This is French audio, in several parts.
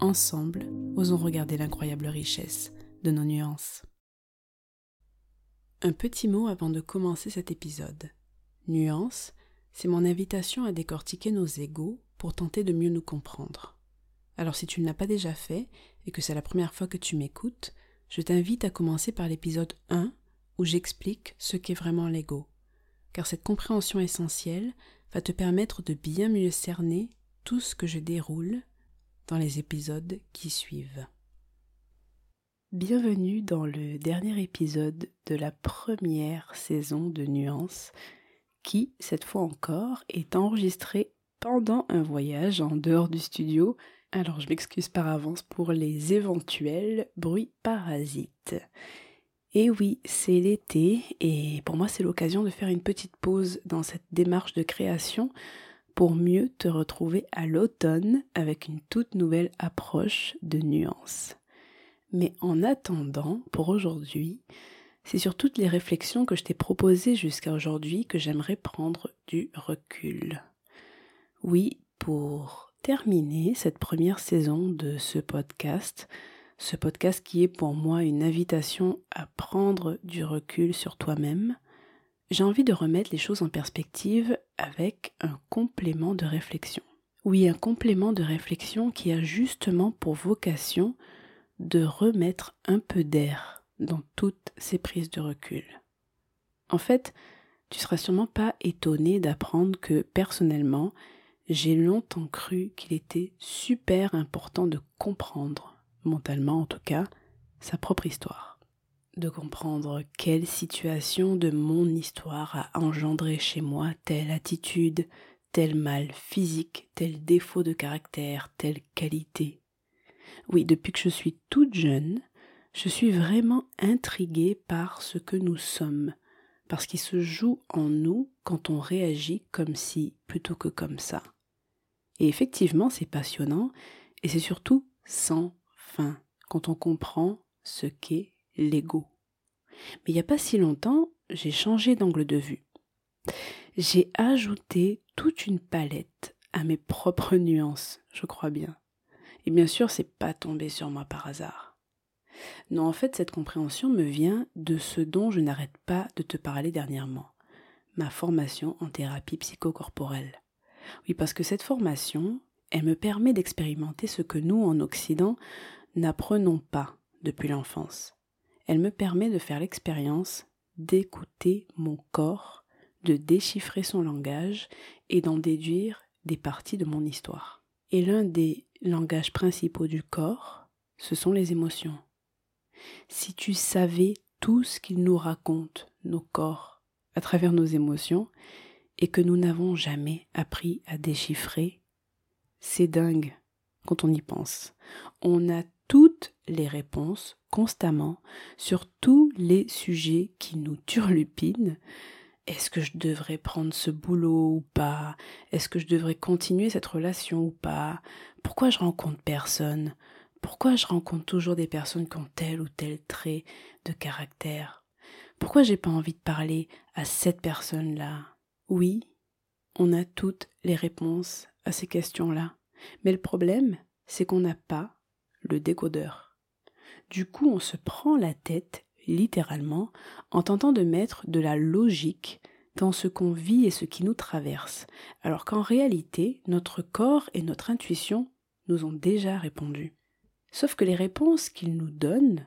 Ensemble, osons regarder l'incroyable richesse de nos nuances. Un petit mot avant de commencer cet épisode. Nuance, c'est mon invitation à décortiquer nos égaux pour tenter de mieux nous comprendre. Alors si tu ne l'as pas déjà fait et que c'est la première fois que tu m'écoutes, je t'invite à commencer par l'épisode 1 où j'explique ce qu'est vraiment l'ego. Car cette compréhension essentielle va te permettre de bien mieux cerner tout ce que je déroule dans les épisodes qui suivent. Bienvenue dans le dernier épisode de la première saison de Nuances qui, cette fois encore, est enregistré pendant un voyage en dehors du studio. Alors je m'excuse par avance pour les éventuels bruits parasites. Et oui, c'est l'été et pour moi c'est l'occasion de faire une petite pause dans cette démarche de création pour mieux te retrouver à l'automne avec une toute nouvelle approche de nuances. Mais en attendant, pour aujourd'hui, c'est sur toutes les réflexions que je t'ai proposées jusqu'à aujourd'hui que j'aimerais prendre du recul. Oui, pour terminer cette première saison de ce podcast, ce podcast qui est pour moi une invitation à prendre du recul sur toi-même, j'ai envie de remettre les choses en perspective avec un complément de réflexion. Oui, un complément de réflexion qui a justement pour vocation de remettre un peu d'air dans toutes ces prises de recul. En fait, tu seras sûrement pas étonné d'apprendre que personnellement, j'ai longtemps cru qu'il était super important de comprendre, mentalement en tout cas, sa propre histoire de comprendre quelle situation de mon histoire a engendré chez moi telle attitude, tel mal physique, tel défaut de caractère, telle qualité. Oui, depuis que je suis toute jeune, je suis vraiment intriguée par ce que nous sommes, parce qu'il se joue en nous quand on réagit comme si plutôt que comme ça. Et effectivement, c'est passionnant, et c'est surtout sans fin quand on comprend ce qu'est l'ego. Mais il n'y a pas si longtemps, j'ai changé d'angle de vue. J'ai ajouté toute une palette à mes propres nuances, je crois bien. Et bien sûr, c'est pas tombé sur moi par hasard. Non, en fait, cette compréhension me vient de ce dont je n'arrête pas de te parler dernièrement, ma formation en thérapie psychocorporelle. Oui, parce que cette formation, elle me permet d'expérimenter ce que nous, en Occident, n'apprenons pas depuis l'enfance elle me permet de faire l'expérience d'écouter mon corps, de déchiffrer son langage et d'en déduire des parties de mon histoire. Et l'un des langages principaux du corps, ce sont les émotions. Si tu savais tout ce qu'ils nous racontent, nos corps, à travers nos émotions, et que nous n'avons jamais appris à déchiffrer, c'est dingue quand on y pense. On a les réponses constamment sur tous les sujets qui nous turlupinent. Est-ce que je devrais prendre ce boulot ou pas? Est-ce que je devrais continuer cette relation ou pas? Pourquoi je rencontre personne? Pourquoi je rencontre toujours des personnes qui ont tel ou tel trait de caractère? Pourquoi j'ai pas envie de parler à cette personne-là? Oui, on a toutes les réponses à ces questions-là. Mais le problème, c'est qu'on n'a pas le décodeur. Du coup, on se prend la tête, littéralement, en tentant de mettre de la logique dans ce qu'on vit et ce qui nous traverse, alors qu'en réalité, notre corps et notre intuition nous ont déjà répondu. Sauf que les réponses qu'ils nous donnent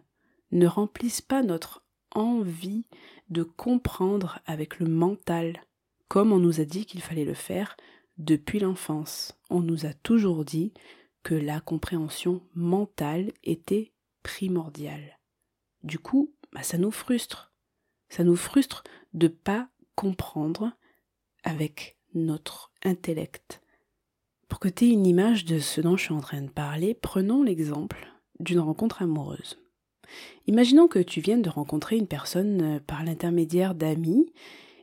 ne remplissent pas notre envie de comprendre avec le mental, comme on nous a dit qu'il fallait le faire depuis l'enfance. On nous a toujours dit que la compréhension mentale était primordial. Du coup, bah, ça nous frustre. Ça nous frustre de pas comprendre avec notre intellect. Pour que tu aies une image de ce dont je suis en train de parler, prenons l'exemple d'une rencontre amoureuse. Imaginons que tu viennes de rencontrer une personne euh, par l'intermédiaire d'amis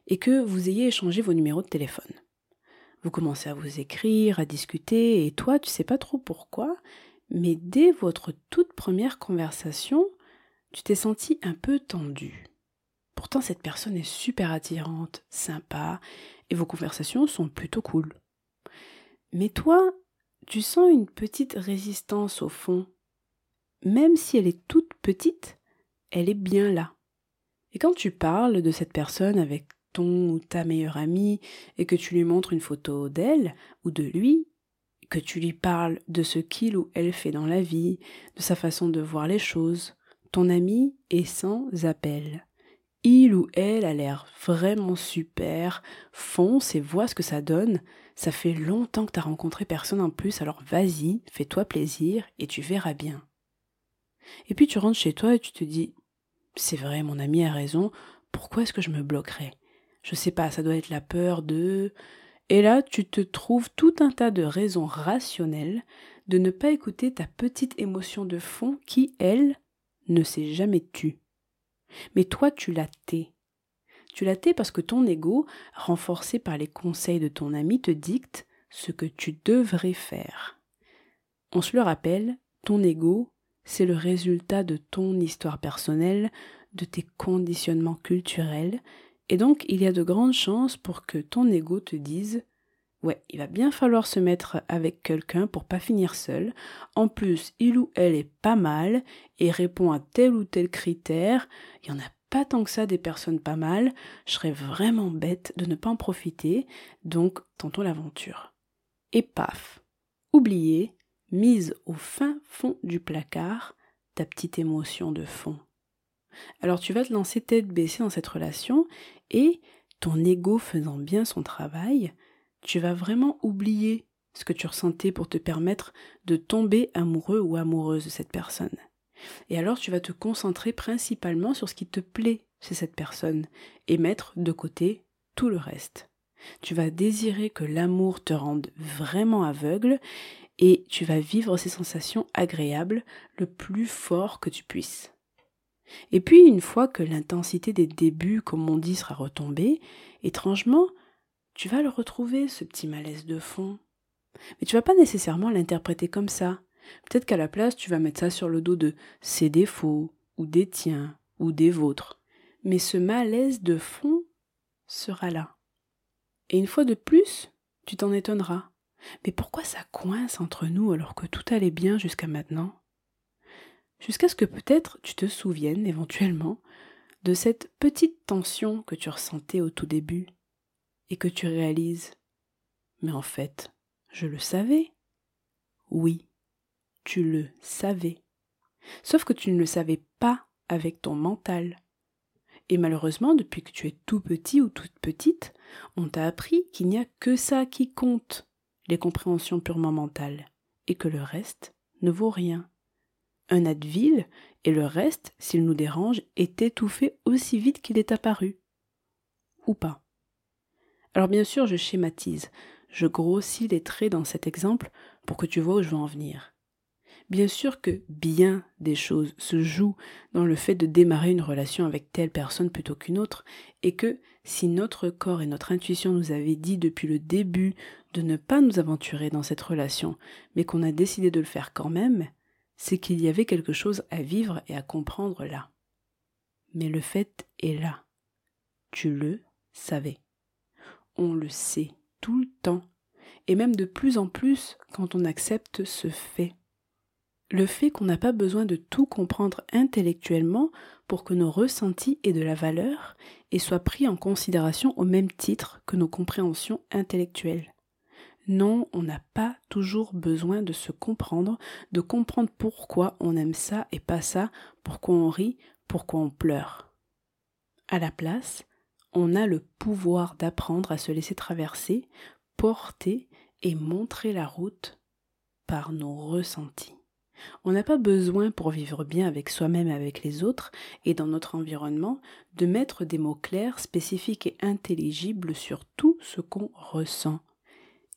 et que vous ayez échangé vos numéros de téléphone. Vous commencez à vous écrire, à discuter, et toi, tu sais pas trop pourquoi, mais dès votre toute première conversation, tu t'es senti un peu tendu. Pourtant, cette personne est super attirante, sympa, et vos conversations sont plutôt cool. Mais toi, tu sens une petite résistance au fond. Même si elle est toute petite, elle est bien là. Et quand tu parles de cette personne avec ton ou ta meilleure amie et que tu lui montres une photo d'elle ou de lui, que tu lui parles de ce qu'il ou elle fait dans la vie, de sa façon de voir les choses, ton ami est sans appel. Il ou elle a l'air vraiment super, fonce et vois ce que ça donne. Ça fait longtemps que t'as rencontré personne en plus, alors vas-y, fais-toi plaisir et tu verras bien. Et puis tu rentres chez toi et tu te dis C'est vrai, mon ami a raison, pourquoi est-ce que je me bloquerais? Je sais pas, ça doit être la peur de. Et là, tu te trouves tout un tas de raisons rationnelles de ne pas écouter ta petite émotion de fond qui, elle, ne s'est jamais tue. Mais toi, tu l'as tais. Tu l'as tais parce que ton ego, renforcé par les conseils de ton ami, te dicte ce que tu devrais faire. On se le rappelle, ton ego, c'est le résultat de ton histoire personnelle, de tes conditionnements culturels, et donc il y a de grandes chances pour que ton ego te dise Ouais, il va bien falloir se mettre avec quelqu'un pour pas finir seul. En plus, il ou elle est pas mal et répond à tel ou tel critère. Il y en a pas tant que ça des personnes pas mal. Je serais vraiment bête de ne pas en profiter. Donc, tentons l'aventure. Et paf, oubliez, mise au fin fond du placard ta petite émotion de fond. Alors tu vas te lancer tête baissée dans cette relation et ton ego faisant bien son travail, tu vas vraiment oublier ce que tu ressentais pour te permettre de tomber amoureux ou amoureuse de cette personne. Et alors tu vas te concentrer principalement sur ce qui te plaît chez cette personne et mettre de côté tout le reste. Tu vas désirer que l'amour te rende vraiment aveugle et tu vas vivre ces sensations agréables le plus fort que tu puisses. Et puis, une fois que l'intensité des débuts, comme on dit, sera retombée, étrangement, tu vas le retrouver, ce petit malaise de fond. Mais tu vas pas nécessairement l'interpréter comme ça. Peut-être qu'à la place, tu vas mettre ça sur le dos de ses défauts, ou des tiens, ou des vôtres. Mais ce malaise de fond sera là. Et une fois de plus, tu t'en étonneras. Mais pourquoi ça coince entre nous alors que tout allait bien jusqu'à maintenant? Jusqu'à ce que peut-être tu te souviennes éventuellement de cette petite tension que tu ressentais au tout début et que tu réalises Mais en fait, je le savais. Oui, tu le savais. Sauf que tu ne le savais pas avec ton mental. Et malheureusement, depuis que tu es tout petit ou toute petite, on t'a appris qu'il n'y a que ça qui compte les compréhensions purement mentales, et que le reste ne vaut rien. Un Advil, et le reste, s'il nous dérange, est étouffé aussi vite qu'il est apparu. Ou pas. Alors bien sûr, je schématise, je grossis les traits dans cet exemple pour que tu vois où je veux en venir. Bien sûr que bien des choses se jouent dans le fait de démarrer une relation avec telle personne plutôt qu'une autre, et que si notre corps et notre intuition nous avaient dit depuis le début de ne pas nous aventurer dans cette relation, mais qu'on a décidé de le faire quand même, c'est qu'il y avait quelque chose à vivre et à comprendre là. Mais le fait est là. Tu le savais. On le sait tout le temps, et même de plus en plus quand on accepte ce fait le fait qu'on n'a pas besoin de tout comprendre intellectuellement pour que nos ressentis aient de la valeur et soient pris en considération au même titre que nos compréhensions intellectuelles. Non, on n'a pas toujours besoin de se comprendre, de comprendre pourquoi on aime ça et pas ça, pourquoi on rit, pourquoi on pleure. À la place, on a le pouvoir d'apprendre à se laisser traverser, porter et montrer la route par nos ressentis. On n'a pas besoin pour vivre bien avec soi-même avec les autres et dans notre environnement de mettre des mots clairs, spécifiques et intelligibles sur tout ce qu'on ressent.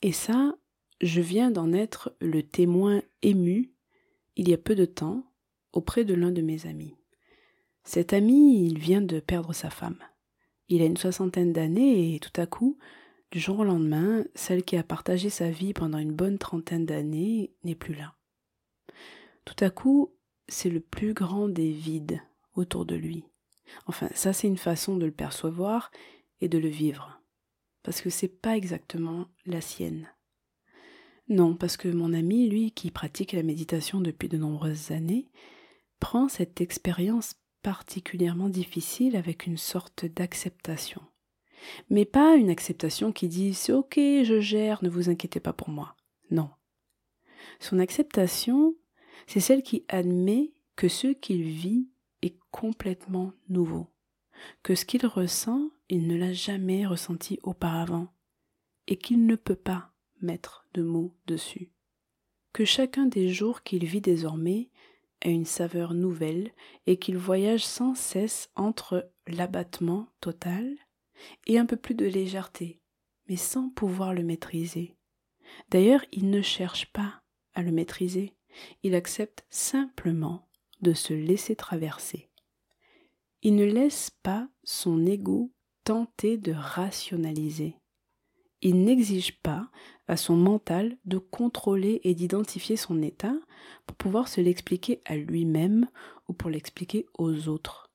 Et ça, je viens d'en être le témoin ému il y a peu de temps auprès de l'un de mes amis. Cet ami, il vient de perdre sa femme. Il a une soixantaine d'années et tout à coup, du jour au lendemain, celle qui a partagé sa vie pendant une bonne trentaine d'années n'est plus là. Tout à coup, c'est le plus grand des vides autour de lui. Enfin, ça c'est une façon de le percevoir et de le vivre. Parce que c'est pas exactement la sienne. Non, parce que mon ami, lui, qui pratique la méditation depuis de nombreuses années, prend cette expérience particulièrement difficile avec une sorte d'acceptation. Mais pas une acceptation qui dit c'est ok, je gère, ne vous inquiétez pas pour moi. Non. Son acceptation, c'est celle qui admet que ce qu'il vit est complètement nouveau, que ce qu'il ressent, il ne l'a jamais ressenti auparavant, et qu'il ne peut pas mettre de mots dessus, que chacun des jours qu'il vit désormais a une saveur nouvelle et qu'il voyage sans cesse entre l'abattement total et un peu plus de légèreté, mais sans pouvoir le maîtriser. D'ailleurs, il ne cherche pas à le maîtriser, il accepte simplement de se laisser traverser. Il ne laisse pas son ego tenter de rationaliser. Il n'exige pas à son mental de contrôler et d'identifier son état pour pouvoir se l'expliquer à lui-même ou pour l'expliquer aux autres.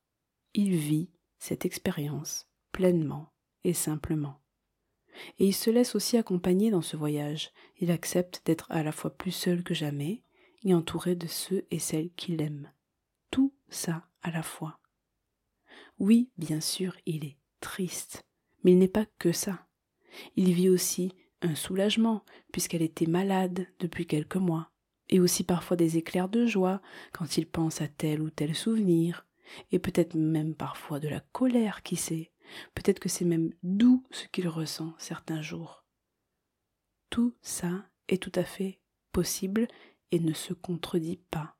Il vit cette expérience pleinement et simplement. Et il se laisse aussi accompagner dans ce voyage. Il accepte d'être à la fois plus seul que jamais et entouré de ceux et celles qu'il aime. Tout ça à la fois. Oui, bien sûr, il est triste, mais il n'est pas que ça. Il vit aussi un soulagement, puisqu'elle était malade depuis quelques mois, et aussi parfois des éclairs de joie quand il pense à tel ou tel souvenir, et peut-être même parfois de la colère, qui sait, peut-être que c'est même doux ce qu'il ressent certains jours. Tout ça est tout à fait possible et ne se contredit pas.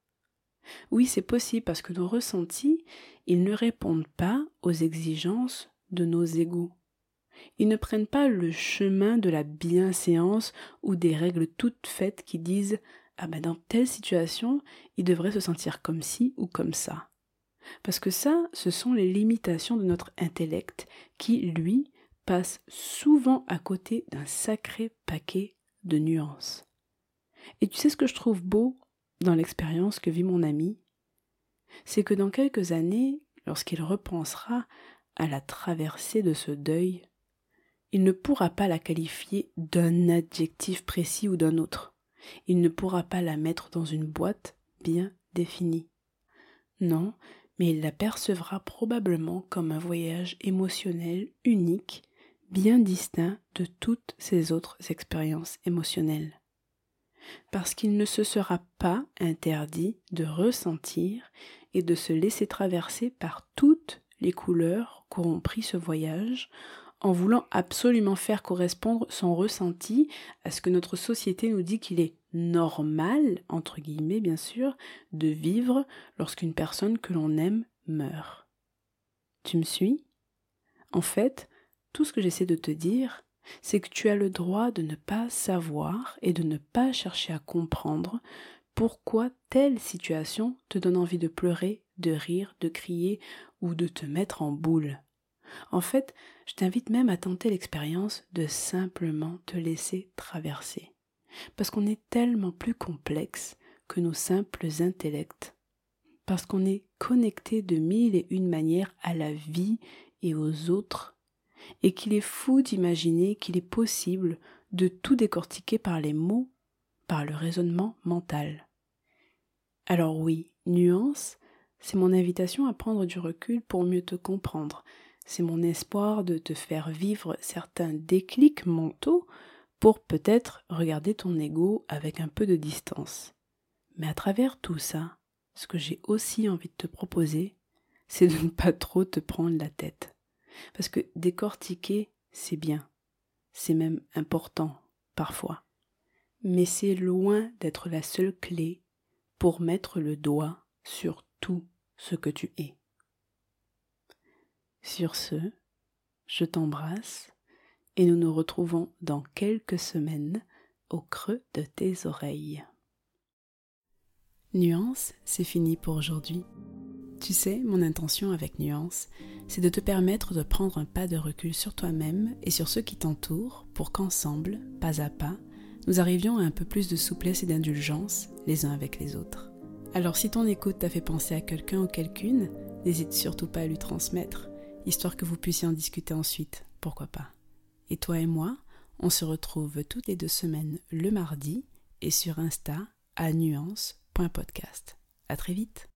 Oui, c'est possible parce que nos ressentis, ils ne répondent pas aux exigences de nos égaux. Ils ne prennent pas le chemin de la bienséance ou des règles toutes faites qui disent Ah ben dans telle situation, il devrait se sentir comme ci ou comme ça. Parce que ça, ce sont les limitations de notre intellect qui, lui, passe souvent à côté d'un sacré paquet de nuances. Et tu sais ce que je trouve beau dans l'expérience que vit mon ami C'est que dans quelques années, lorsqu'il repensera à la traversée de ce deuil, il ne pourra pas la qualifier d'un adjectif précis ou d'un autre. Il ne pourra pas la mettre dans une boîte bien définie. Non, mais il la percevra probablement comme un voyage émotionnel unique, bien distinct de toutes ses autres expériences émotionnelles. Parce qu'il ne se sera pas interdit de ressentir et de se laisser traverser par toutes les couleurs qu'auront pris ce voyage en voulant absolument faire correspondre son ressenti à ce que notre société nous dit qu'il est normal, entre guillemets bien sûr, de vivre lorsqu'une personne que l'on aime meurt. Tu me suis? En fait, tout ce que j'essaie de te dire, c'est que tu as le droit de ne pas savoir et de ne pas chercher à comprendre pourquoi telle situation te donne envie de pleurer, de rire, de crier ou de te mettre en boule. En fait, je t'invite même à tenter l'expérience de simplement te laisser traverser. Parce qu'on est tellement plus complexe que nos simples intellects. Parce qu'on est connecté de mille et une manières à la vie et aux autres. Et qu'il est fou d'imaginer qu'il est possible de tout décortiquer par les mots, par le raisonnement mental. Alors oui, nuance, c'est mon invitation à prendre du recul pour mieux te comprendre, c'est mon espoir de te faire vivre certains déclics mentaux pour peut-être regarder ton ego avec un peu de distance. Mais à travers tout ça, ce que j'ai aussi envie de te proposer, c'est de ne pas trop te prendre la tête. Parce que décortiquer, c'est bien. C'est même important, parfois. Mais c'est loin d'être la seule clé pour mettre le doigt sur tout ce que tu es. Sur ce, je t'embrasse et nous nous retrouvons dans quelques semaines au creux de tes oreilles. Nuance, c'est fini pour aujourd'hui. Tu sais, mon intention avec Nuance, c'est de te permettre de prendre un pas de recul sur toi-même et sur ceux qui t'entourent pour qu'ensemble, pas à pas, nous arrivions à un peu plus de souplesse et d'indulgence les uns avec les autres. Alors si ton écoute t'a fait penser à quelqu'un ou quelqu'une, n'hésite surtout pas à lui transmettre, histoire que vous puissiez en discuter ensuite, pourquoi pas. Et toi et moi, on se retrouve toutes les deux semaines le mardi et sur Insta à nuance.podcast. À très vite